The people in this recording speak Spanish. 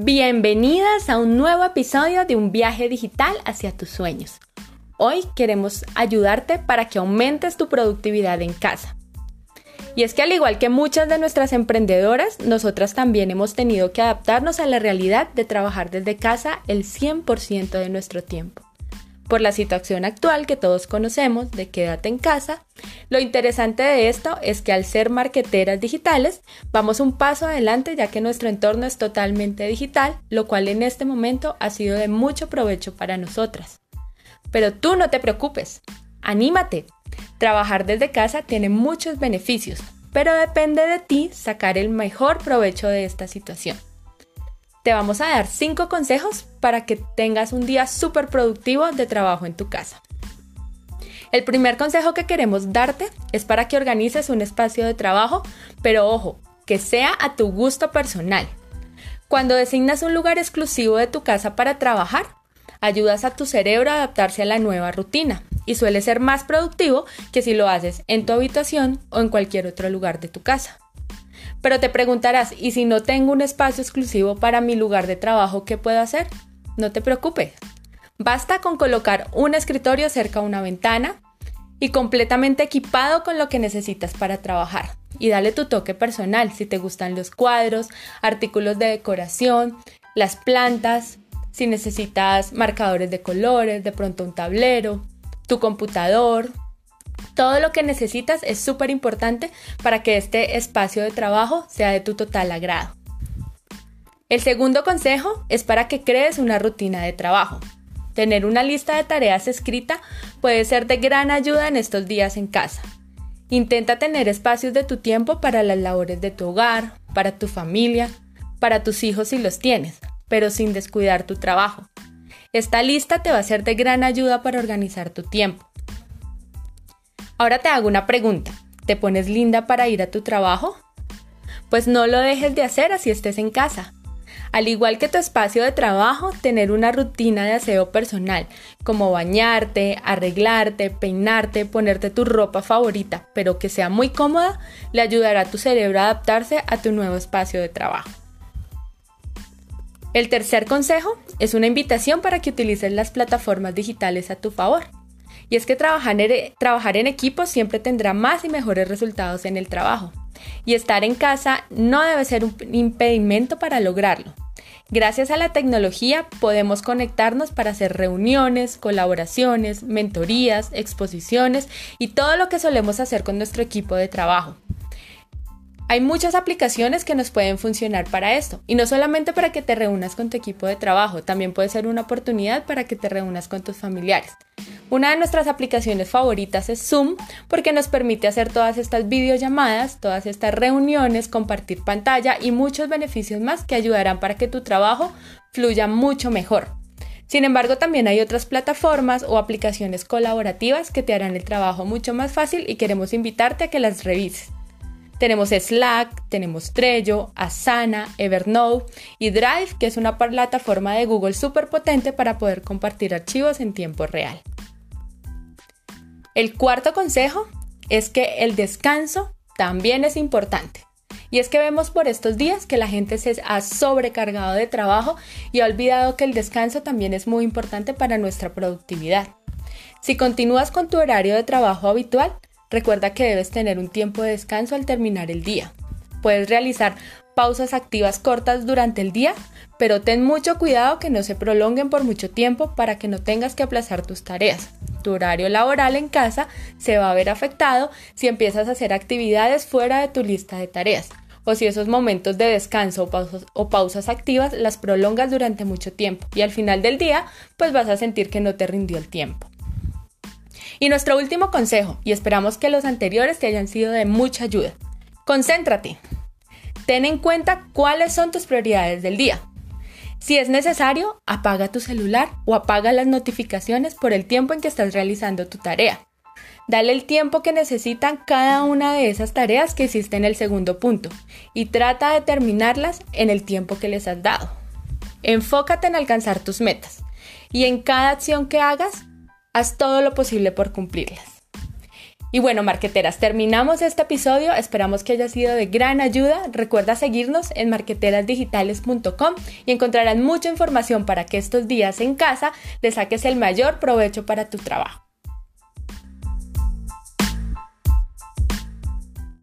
Bienvenidas a un nuevo episodio de un viaje digital hacia tus sueños. Hoy queremos ayudarte para que aumentes tu productividad en casa. Y es que al igual que muchas de nuestras emprendedoras, nosotras también hemos tenido que adaptarnos a la realidad de trabajar desde casa el 100% de nuestro tiempo por la situación actual que todos conocemos de quédate en casa. Lo interesante de esto es que al ser marqueteras digitales, vamos un paso adelante ya que nuestro entorno es totalmente digital, lo cual en este momento ha sido de mucho provecho para nosotras. Pero tú no te preocupes, anímate. Trabajar desde casa tiene muchos beneficios, pero depende de ti sacar el mejor provecho de esta situación te vamos a dar 5 consejos para que tengas un día súper productivo de trabajo en tu casa. El primer consejo que queremos darte es para que organices un espacio de trabajo, pero ojo, que sea a tu gusto personal. Cuando designas un lugar exclusivo de tu casa para trabajar, ayudas a tu cerebro a adaptarse a la nueva rutina y suele ser más productivo que si lo haces en tu habitación o en cualquier otro lugar de tu casa. Pero te preguntarás, ¿y si no tengo un espacio exclusivo para mi lugar de trabajo, qué puedo hacer? No te preocupes. Basta con colocar un escritorio cerca a una ventana y completamente equipado con lo que necesitas para trabajar. Y dale tu toque personal si te gustan los cuadros, artículos de decoración, las plantas, si necesitas marcadores de colores, de pronto un tablero, tu computador, todo lo que necesitas es súper importante para que este espacio de trabajo sea de tu total agrado. El segundo consejo es para que crees una rutina de trabajo. Tener una lista de tareas escrita puede ser de gran ayuda en estos días en casa. Intenta tener espacios de tu tiempo para las labores de tu hogar, para tu familia, para tus hijos si los tienes, pero sin descuidar tu trabajo. Esta lista te va a ser de gran ayuda para organizar tu tiempo. Ahora te hago una pregunta. ¿Te pones linda para ir a tu trabajo? Pues no lo dejes de hacer así estés en casa. Al igual que tu espacio de trabajo, tener una rutina de aseo personal, como bañarte, arreglarte, peinarte, ponerte tu ropa favorita, pero que sea muy cómoda, le ayudará a tu cerebro a adaptarse a tu nuevo espacio de trabajo. El tercer consejo es una invitación para que utilices las plataformas digitales a tu favor. Y es que trabajar en, equipo siempre tendrá más y mejores resultados en el trabajo. Y estar en casa no debe ser un impedimento para lograrlo. Gracias a la tecnología podemos conectarnos para hacer reuniones, colaboraciones, mentorías, exposiciones y todo lo que solemos hacer con nuestro equipo de trabajo. Hay muchas aplicaciones que nos pueden funcionar para esto y no solamente para que te reúnas con tu equipo de trabajo, también puede ser una oportunidad para que te reúnas con tus familiares. Una de nuestras aplicaciones favoritas es Zoom porque nos permite hacer todas estas videollamadas, todas estas reuniones, compartir pantalla y muchos beneficios más que ayudarán para que tu trabajo fluya mucho mejor. Sin embargo, también hay otras plataformas o aplicaciones colaborativas que te harán el trabajo mucho más fácil y queremos invitarte a que las revises. Tenemos Slack, tenemos Trello, Asana, Evernote y Drive, que es una plataforma de Google súper potente para poder compartir archivos en tiempo real. El cuarto consejo es que el descanso también es importante. Y es que vemos por estos días que la gente se ha sobrecargado de trabajo y ha olvidado que el descanso también es muy importante para nuestra productividad. Si continúas con tu horario de trabajo habitual, Recuerda que debes tener un tiempo de descanso al terminar el día. Puedes realizar pausas activas cortas durante el día, pero ten mucho cuidado que no se prolonguen por mucho tiempo para que no tengas que aplazar tus tareas. Tu horario laboral en casa se va a ver afectado si empiezas a hacer actividades fuera de tu lista de tareas o si esos momentos de descanso o pausas, o pausas, activas las prolongas durante mucho tiempo y al final del día pues vas a sentir que no te rindió el tiempo. Y nuestro último consejo, y esperamos que los anteriores te hayan sido de mucha ayuda. Concéntrate. Ten en cuenta cuáles son tus prioridades del día. Si es necesario, apaga tu celular o apaga las notificaciones por el tiempo en que estás realizando tu tarea. Dale el tiempo que necesitan cada una de esas tareas que hiciste en el segundo punto y trata de terminarlas en el tiempo que les has dado. Enfócate en alcanzar tus metas y en cada acción que hagas, Haz todo lo posible por cumplirlas. Y bueno, marqueteras, terminamos este episodio. Esperamos que haya sido de gran ayuda. Recuerda seguirnos en marqueterasdigitales.com y encontrarán mucha información para que estos días en casa le saques el mayor provecho para tu trabajo.